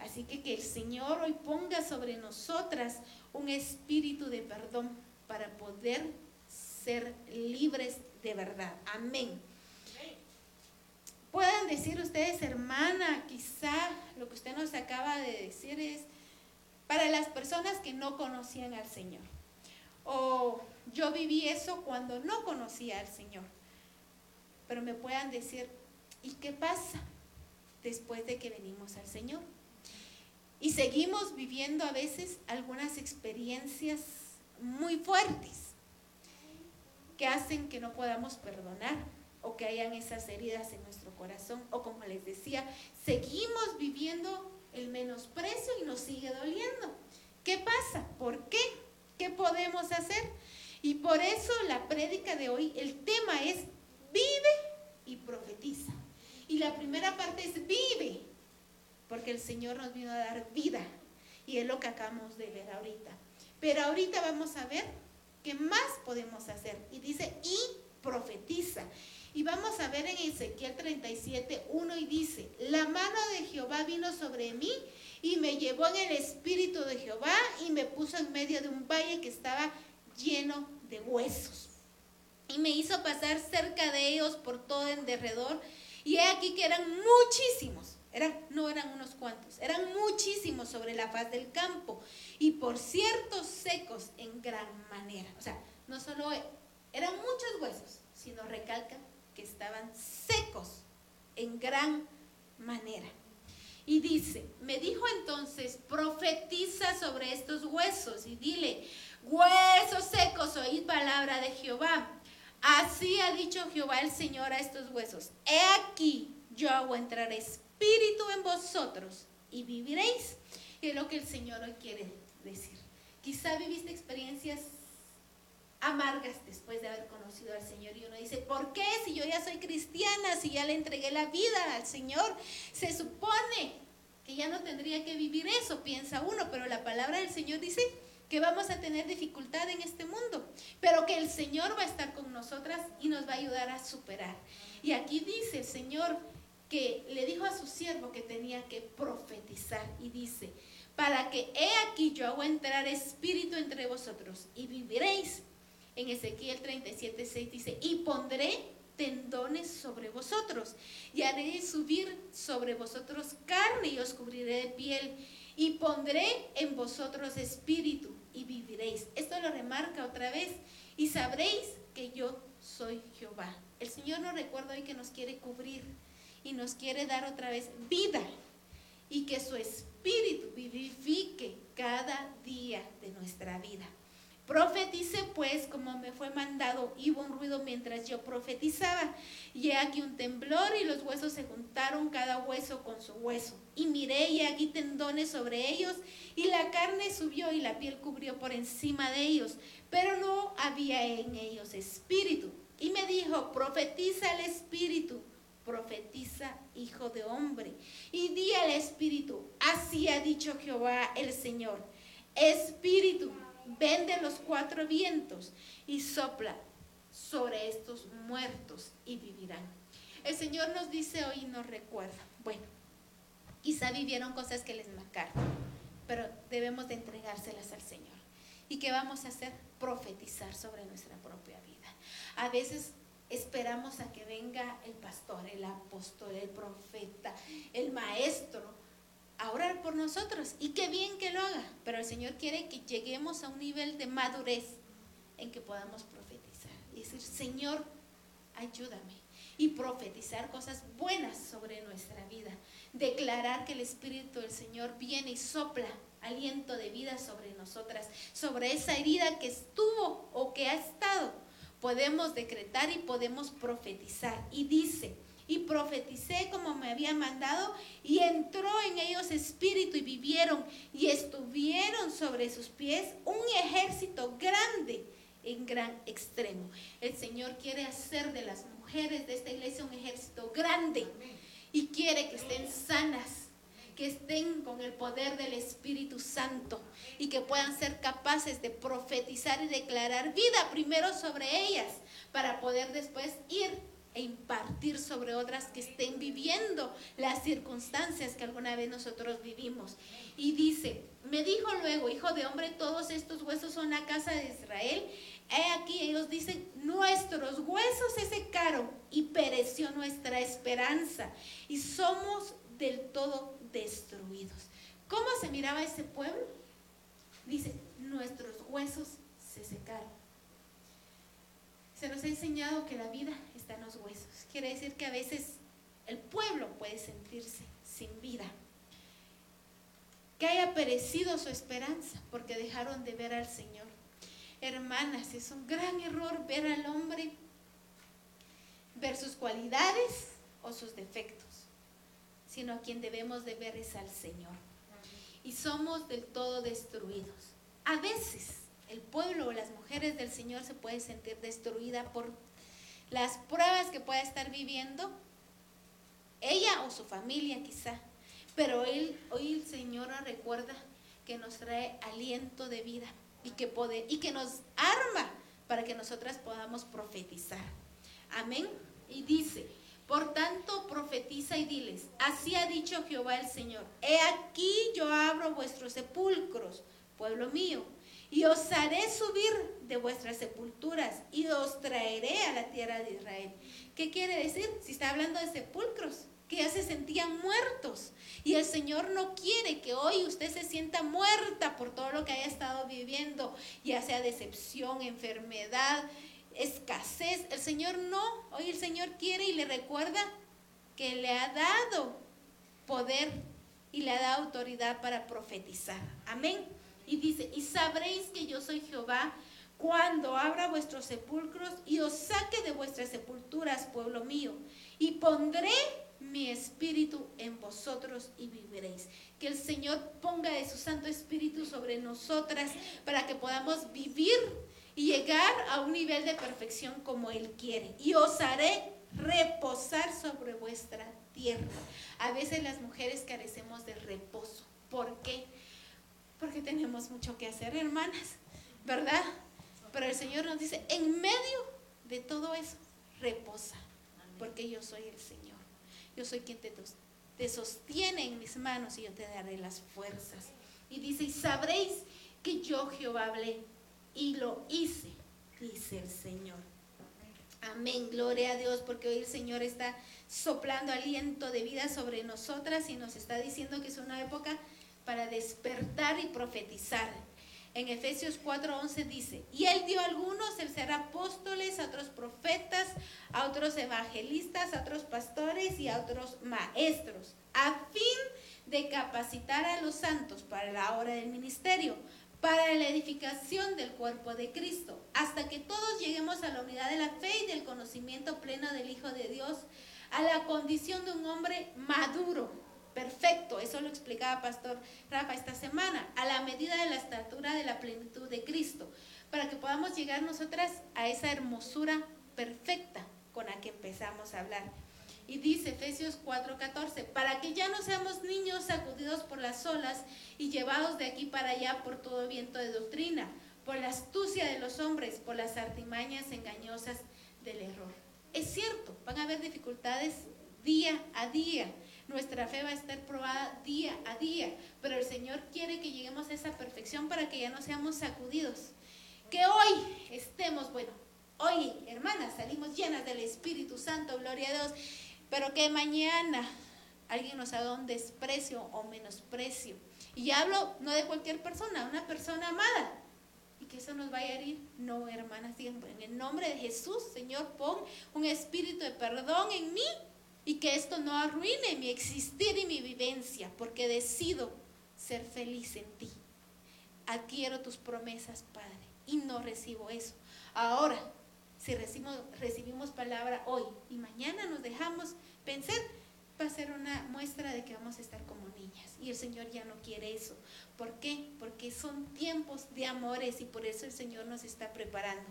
Así que que el Señor hoy ponga sobre nosotras un espíritu de perdón para poder ser libres de verdad. Amén. Pueden decir ustedes, hermana, quizá lo que usted nos acaba de decir es para las personas que no conocían al Señor. O yo viví eso cuando no conocía al Señor. Pero me puedan decir, ¿y qué pasa después de que venimos al Señor? Y seguimos viviendo a veces algunas experiencias muy fuertes que hacen que no podamos perdonar o que hayan esas heridas en nuestro corazón, o como les decía, seguimos viviendo el menosprecio y nos sigue doliendo. ¿Qué pasa? ¿Por qué? ¿Qué podemos hacer? Y por eso la prédica de hoy, el tema es vive y profetiza. Y la primera parte es vive, porque el Señor nos vino a dar vida. Y es lo que acabamos de ver ahorita. Pero ahorita vamos a ver qué más podemos hacer. Y dice, y profetiza. Y vamos a ver en Ezequiel 37, 1 y dice, la mano de Jehová vino sobre mí y me llevó en el espíritu de Jehová y me puso en medio de un valle que estaba lleno de huesos. Y me hizo pasar cerca de ellos por todo en derredor. Y he aquí que eran muchísimos, eran, no eran unos cuantos, eran muchísimos sobre la faz del campo. Y por cierto secos en gran manera. O sea, no solo eran muchos huesos, sino recalca que estaban secos en gran manera. Y dice, me dijo entonces, profetiza sobre estos huesos y dile, huesos secos, oíd palabra de Jehová. Así ha dicho Jehová el Señor a estos huesos. He aquí, yo hago entrar espíritu en vosotros y viviréis. Y es lo que el Señor hoy quiere decir. Quizá viviste experiencias amargas después de haber conocido al Señor. Y uno dice, ¿por qué? Si yo ya soy cristiana, si ya le entregué la vida al Señor, se supone que ya no tendría que vivir eso, piensa uno, pero la palabra del Señor dice que vamos a tener dificultad en este mundo, pero que el Señor va a estar con nosotras y nos va a ayudar a superar. Y aquí dice el Señor que le dijo a su siervo que tenía que profetizar y dice, para que he aquí yo hago entrar espíritu entre vosotros y viviréis en Ezequiel 37, 6 dice, y pondré tendones sobre vosotros, y haré subir sobre vosotros carne y os cubriré de piel, y pondré en vosotros espíritu y viviréis. Esto lo remarca otra vez, y sabréis que yo soy Jehová. El Señor nos recuerda hoy que nos quiere cubrir y nos quiere dar otra vez vida y que su espíritu vivifique cada día de nuestra vida. Profetice pues como me fue mandado, hubo un ruido mientras yo profetizaba. Y he aquí un temblor y los huesos se juntaron cada hueso con su hueso. Y miré y aquí tendones sobre ellos y la carne subió y la piel cubrió por encima de ellos, pero no había en ellos espíritu. Y me dijo, profetiza el espíritu, profetiza hijo de hombre. Y di al espíritu, así ha dicho Jehová el Señor, espíritu vende los cuatro vientos y sopla sobre estos muertos y vivirán. El Señor nos dice hoy y nos recuerda, bueno, quizá vivieron cosas que les marcaron, pero debemos de entregárselas al Señor. ¿Y qué vamos a hacer? Profetizar sobre nuestra propia vida. A veces esperamos a que venga el pastor, el apóstol, el profeta, el maestro, a orar por nosotros. Y qué bien que lo haga. Pero el Señor quiere que lleguemos a un nivel de madurez en que podamos profetizar. Y decir, Señor, ayúdame. Y profetizar cosas buenas sobre nuestra vida. Declarar que el Espíritu del Señor viene y sopla aliento de vida sobre nosotras, sobre esa herida que estuvo o que ha estado. Podemos decretar y podemos profetizar. Y dice, y profeticé como me había mandado y entró en ellos espíritu y vivieron y estuvieron sobre sus pies un ejército grande en gran extremo. El Señor quiere hacer de las mujeres de esta iglesia un ejército grande y quiere que estén sanas, que estén con el poder del Espíritu Santo y que puedan ser capaces de profetizar y declarar vida primero sobre ellas para poder después ir e impartir sobre otras que estén viviendo las circunstancias que alguna vez nosotros vivimos. Y dice, me dijo luego, hijo de hombre, todos estos huesos son la casa de Israel. He aquí, ellos dicen, nuestros huesos se secaron y pereció nuestra esperanza y somos del todo destruidos. ¿Cómo se miraba ese pueblo? Dice, nuestros huesos se secaron. Se nos ha enseñado que la vida los huesos. Quiere decir que a veces el pueblo puede sentirse sin vida. Que haya perecido su esperanza porque dejaron de ver al Señor. Hermanas, es un gran error ver al hombre, ver sus cualidades o sus defectos, sino a quien debemos de ver es al Señor. Y somos del todo destruidos. A veces el pueblo o las mujeres del Señor se puede sentir destruida por las pruebas que pueda estar viviendo, ella o su familia quizá. Pero él, hoy el Señor recuerda que nos trae aliento de vida y que nos arma para que nosotras podamos profetizar. Amén. Y dice, por tanto profetiza y diles, así ha dicho Jehová el Señor, he aquí yo abro vuestros sepulcros, pueblo mío, y os haré subir de vuestras sepulturas y os traeré a la tierra de Israel. ¿Qué quiere decir? Si está hablando de sepulcros, que ya se sentían muertos. Y el Señor no quiere que hoy usted se sienta muerta por todo lo que haya estado viviendo, ya sea decepción, enfermedad, escasez. El Señor no, hoy el Señor quiere y le recuerda que le ha dado poder y le ha dado autoridad para profetizar. Amén. Y dice, y sabréis que yo soy Jehová cuando abra vuestros sepulcros y os saque de vuestras sepulturas, pueblo mío, y pondré mi espíritu en vosotros y viviréis. Que el Señor ponga de su Santo Espíritu sobre nosotras para que podamos vivir y llegar a un nivel de perfección como Él quiere. Y os haré reposar sobre vuestra tierra. A veces las mujeres carecemos de reposo. ¿Por qué? Porque tenemos mucho que hacer, hermanas, ¿verdad? Pero el Señor nos dice, en medio de todo eso, reposa, porque yo soy el Señor. Yo soy quien te, te sostiene en mis manos y yo te daré las fuerzas. Y dice, y sabréis que yo Jehová hablé y lo hice, dice el Señor. Amén, gloria a Dios, porque hoy el Señor está soplando aliento de vida sobre nosotras y nos está diciendo que es una época para despertar y profetizar. En Efesios 4:11 dice, y él dio a algunos el ser apóstoles, a otros profetas, a otros evangelistas, a otros pastores y a otros maestros, a fin de capacitar a los santos para la hora del ministerio, para la edificación del cuerpo de Cristo, hasta que todos lleguemos a la unidad de la fe y del conocimiento pleno del Hijo de Dios, a la condición de un hombre maduro perfecto, eso lo explicaba Pastor Rafa esta semana, a la medida de la estatura de la plenitud de Cristo, para que podamos llegar nosotras a esa hermosura perfecta con la que empezamos a hablar. Y dice Efesios 4:14, para que ya no seamos niños sacudidos por las olas y llevados de aquí para allá por todo viento de doctrina, por la astucia de los hombres, por las artimañas engañosas del error. Es cierto, van a haber dificultades día a día, nuestra fe va a estar probada día a día, pero el Señor quiere que lleguemos a esa perfección para que ya no seamos sacudidos. Que hoy estemos, bueno, hoy, hermanas, salimos llenas del Espíritu Santo, gloria a Dios, pero que mañana alguien nos haga un desprecio o menosprecio. Y hablo no de cualquier persona, una persona amada. Y que eso nos vaya a herir. No, hermanas, en el nombre de Jesús, Señor, pon un espíritu de perdón en mí y que esto no arruine mi existir y mi vivencia, porque decido ser feliz en ti. Adquiero tus promesas, Padre, y no recibo eso. Ahora, si recibimos, recibimos palabra hoy y mañana nos dejamos pensar, va a ser una muestra de que vamos a estar como niñas. Y el Señor ya no quiere eso. ¿Por qué? Porque son tiempos de amores y por eso el Señor nos está preparando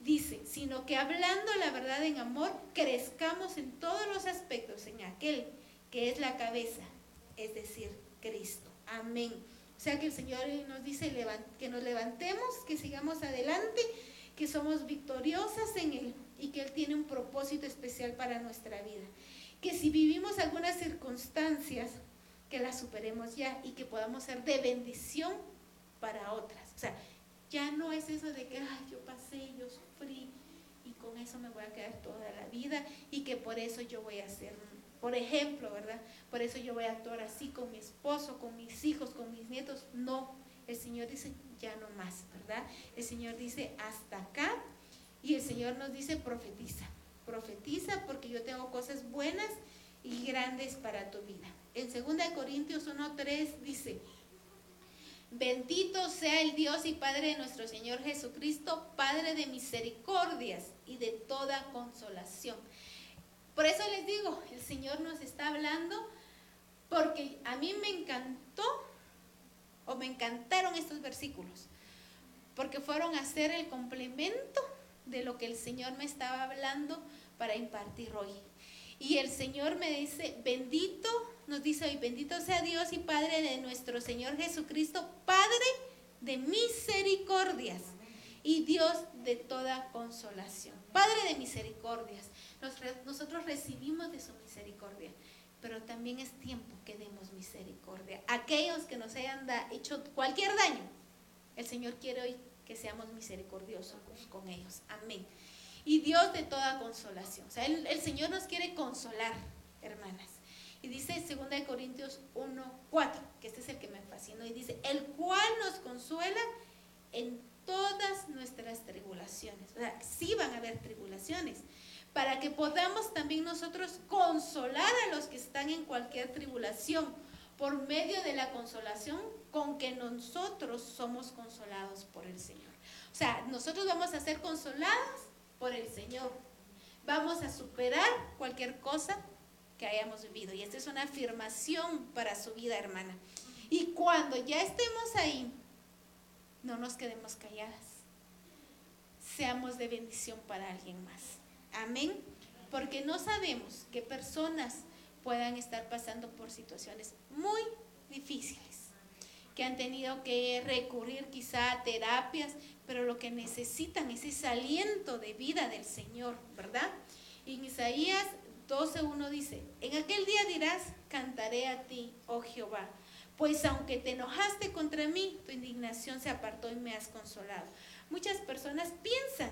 dice, sino que hablando la verdad en amor, crezcamos en todos los aspectos en aquel que es la cabeza, es decir, Cristo. Amén. O sea que el Señor nos dice que nos levantemos, que sigamos adelante, que somos victoriosas en Él y que Él tiene un propósito especial para nuestra vida. Que si vivimos algunas circunstancias, que las superemos ya y que podamos ser de bendición para otras. O sea, ya no es eso de que, ay, yo pasé, yo sufrí y con eso me voy a quedar toda la vida y que por eso yo voy a hacer, por ejemplo, ¿verdad? Por eso yo voy a actuar así con mi esposo, con mis hijos, con mis nietos. No, el Señor dice, ya no más, ¿verdad? El Señor dice, hasta acá. Y el Señor nos dice, profetiza. Profetiza porque yo tengo cosas buenas y grandes para tu vida. En 2 Corintios 1.3 dice, Bendito sea el Dios y Padre de nuestro Señor Jesucristo, Padre de misericordias y de toda consolación. Por eso les digo, el Señor nos está hablando porque a mí me encantó o me encantaron estos versículos, porque fueron a ser el complemento de lo que el Señor me estaba hablando para impartir hoy. Y el Señor me dice, bendito nos dice hoy, bendito sea Dios y Padre de nuestro Señor Jesucristo, Padre de misericordias y Dios de toda consolación. Padre de misericordias. nosotros recibimos de su misericordia, pero también es tiempo que demos misericordia. Aquellos que nos hayan hecho cualquier daño, el Señor quiere hoy que seamos misericordiosos con ellos. Amén. Y Dios de toda consolación. O sea, el Señor nos quiere consolar, hermanas. Y dice 2 Corintios 1, 4, que este es el que me fascinó, y dice, el cual nos consuela en todas nuestras tribulaciones. O sea, sí van a haber tribulaciones, para que podamos también nosotros consolar a los que están en cualquier tribulación por medio de la consolación con que nosotros somos consolados por el Señor. O sea, nosotros vamos a ser consolados por el Señor. Vamos a superar cualquier cosa que hayamos vivido. Y esta es una afirmación para su vida, hermana. Y cuando ya estemos ahí, no nos quedemos calladas. Seamos de bendición para alguien más. Amén. Porque no sabemos qué personas puedan estar pasando por situaciones muy difíciles, que han tenido que recurrir quizá a terapias, pero lo que necesitan es ese aliento de vida del Señor, ¿verdad? En Isaías 12.1 dice, en aquel día dirás, cantaré a ti, oh Jehová, pues aunque te enojaste contra mí, tu indignación se apartó y me has consolado. Muchas personas piensan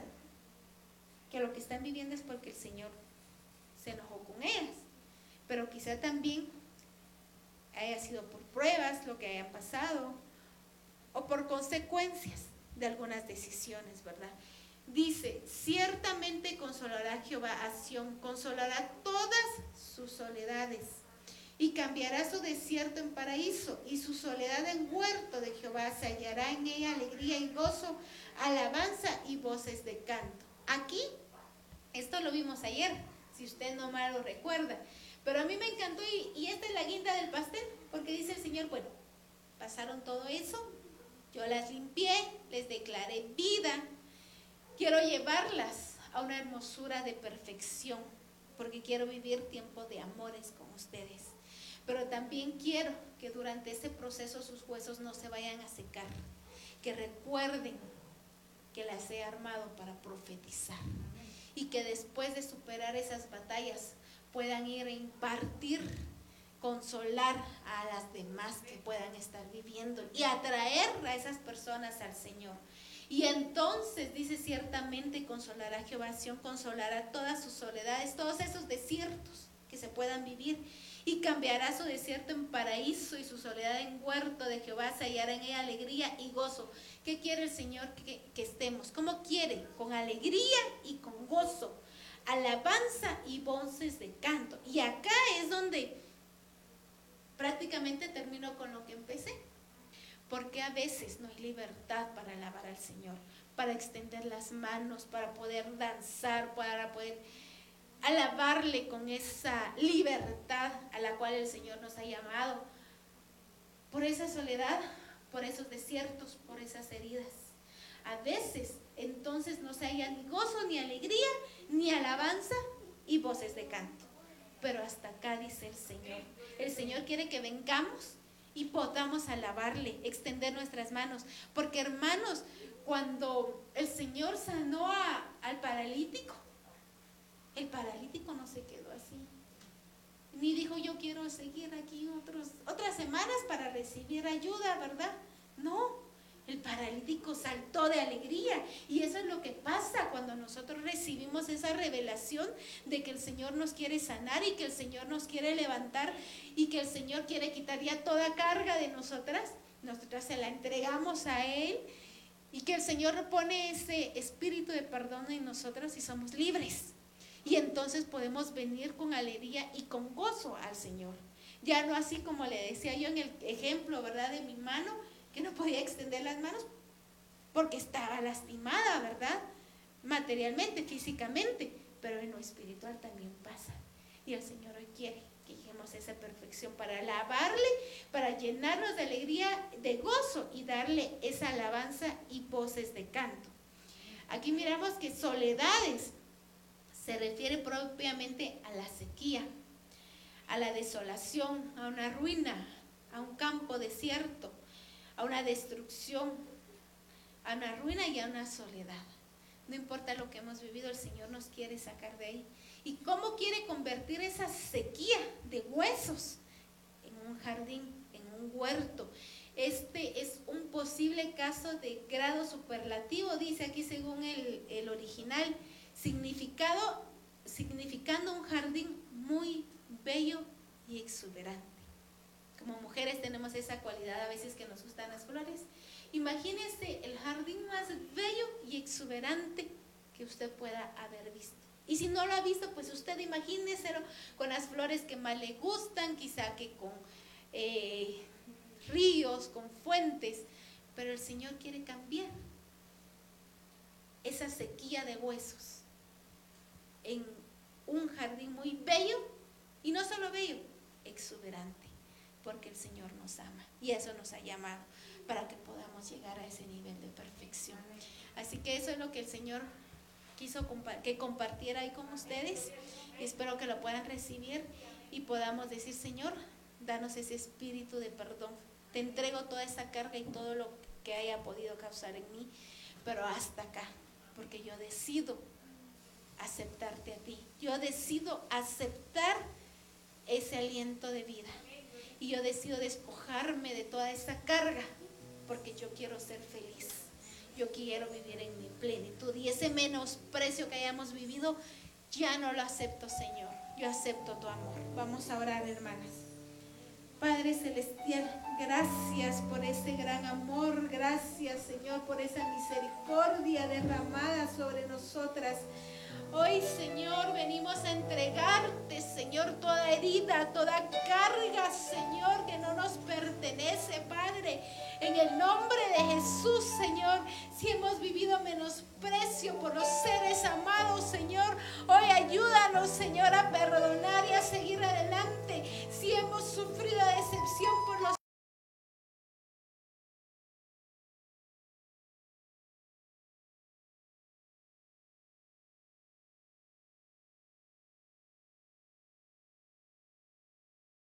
que lo que están viviendo es porque el Señor se enojó con ellas, pero quizá también haya sido por pruebas lo que haya pasado o por consecuencias de algunas decisiones, ¿verdad? Dice, ciertamente consolará Jehová a Sión, consolará todas sus soledades y cambiará su desierto en paraíso y su soledad en huerto de Jehová. Se hallará en ella alegría y gozo, alabanza y voces de canto. Aquí, esto lo vimos ayer, si usted no mal lo recuerda, pero a mí me encantó y, y esta es la guinda del pastel, porque dice el Señor, bueno, pasaron todo eso, yo las limpié, les declaré vida, quiero llevarlas a una hermosura de perfección, porque quiero vivir tiempo de amores con ustedes. Pero también quiero que durante ese proceso sus huesos no se vayan a secar, que recuerden que las he armado para profetizar y que después de superar esas batallas puedan ir a impartir, consolar a las demás que puedan estar viviendo y atraer a esas personas al Señor. Y entonces dice ciertamente consolará Jehová, consolará todas sus soledades, todos esos desiertos que se puedan vivir y cambiará su desierto en paraíso y su soledad en huerto de Jehová, se hallará en ella alegría y gozo. ¿Qué quiere el Señor que, que estemos? ¿Cómo quiere? Con alegría y con gozo, alabanza y voces de canto. Y acá es donde prácticamente termino con lo que empecé. Porque a veces no hay libertad para alabar al Señor, para extender las manos, para poder danzar, para poder alabarle con esa libertad a la cual el Señor nos ha llamado. Por esa soledad, por esos desiertos, por esas heridas. A veces entonces no se haya ni gozo, ni alegría, ni alabanza y voces de canto. Pero hasta acá dice el Señor. El Señor quiere que vengamos y podamos alabarle, extender nuestras manos. Porque hermanos, cuando el Señor sanó al paralítico, el paralítico no se quedó así. Ni dijo yo quiero seguir aquí otros, otras semanas para recibir ayuda, ¿verdad? No, el paralítico saltó de alegría. Y eso es lo que pasa cuando nosotros recibimos esa revelación de que el Señor nos quiere sanar y que el Señor nos quiere levantar y que el Señor quiere quitar ya toda carga de nosotras. Nosotras se la entregamos a Él y que el Señor pone ese espíritu de perdón en nosotros y somos libres. Y entonces podemos venir con alegría y con gozo al Señor. Ya no así como le decía yo en el ejemplo, ¿verdad? De mi mano, que no podía extender las manos porque estaba lastimada, ¿verdad? Materialmente, físicamente, pero en lo espiritual también pasa. Y el Señor hoy quiere que lleguemos esa perfección para alabarle, para llenarnos de alegría, de gozo y darle esa alabanza y voces de canto. Aquí miramos que soledades se refiere propiamente a la sequía, a la desolación, a una ruina, a un campo desierto, a una destrucción, a una ruina y a una soledad. No importa lo que hemos vivido, el Señor nos quiere sacar de ahí. ¿Y cómo quiere convertir esa sequía de huesos en un jardín, en un huerto? Este es un posible caso de grado superlativo, dice aquí según el, original significado, significando un jardín muy bello y exuberante. Como mujeres tenemos esa cualidad a veces que nos gustan las flores. Imagínese el jardín más bello y exuberante que usted pueda haber visto. Y si no lo ha visto, pues usted imagínese con las flores que más le gustan, quizá que con eh, ríos, con fuentes, pero el Señor quiere cambiar esa sequía de huesos en un jardín muy bello y no solo bello, exuberante, porque el Señor nos ama y eso nos ha llamado para que podamos llegar a ese nivel de perfección. Así que eso es lo que el Señor quiso que compartiera ahí con ustedes. Espero que lo puedan recibir y podamos decir, Señor, danos ese espíritu de perdón. Te entrego toda esa carga y todo lo que haya podido causar en mí, pero hasta acá, porque yo decido aceptarte a ti. Yo decido aceptar ese aliento de vida. Y yo decido despojarme de toda esa carga, porque yo quiero ser feliz. Yo quiero vivir en mi plenitud. Y ese menosprecio que hayamos vivido, ya no lo acepto, Señor. Yo acepto tu amor. Vamos a orar, hermanas. Padre Celestial, gracias por ese gran amor, gracias Señor por esa misericordia derramada sobre nosotras. Hoy, Señor, venimos a entregarte, Señor, toda herida, toda carga, Señor, que no nos pertenece, Padre. En el nombre de Jesús, Señor, si hemos vivido menosprecio por los seres amados, Señor, hoy ayúdanos, Señor, a perdonar y a seguir adelante. Si hemos sufrido decepción por los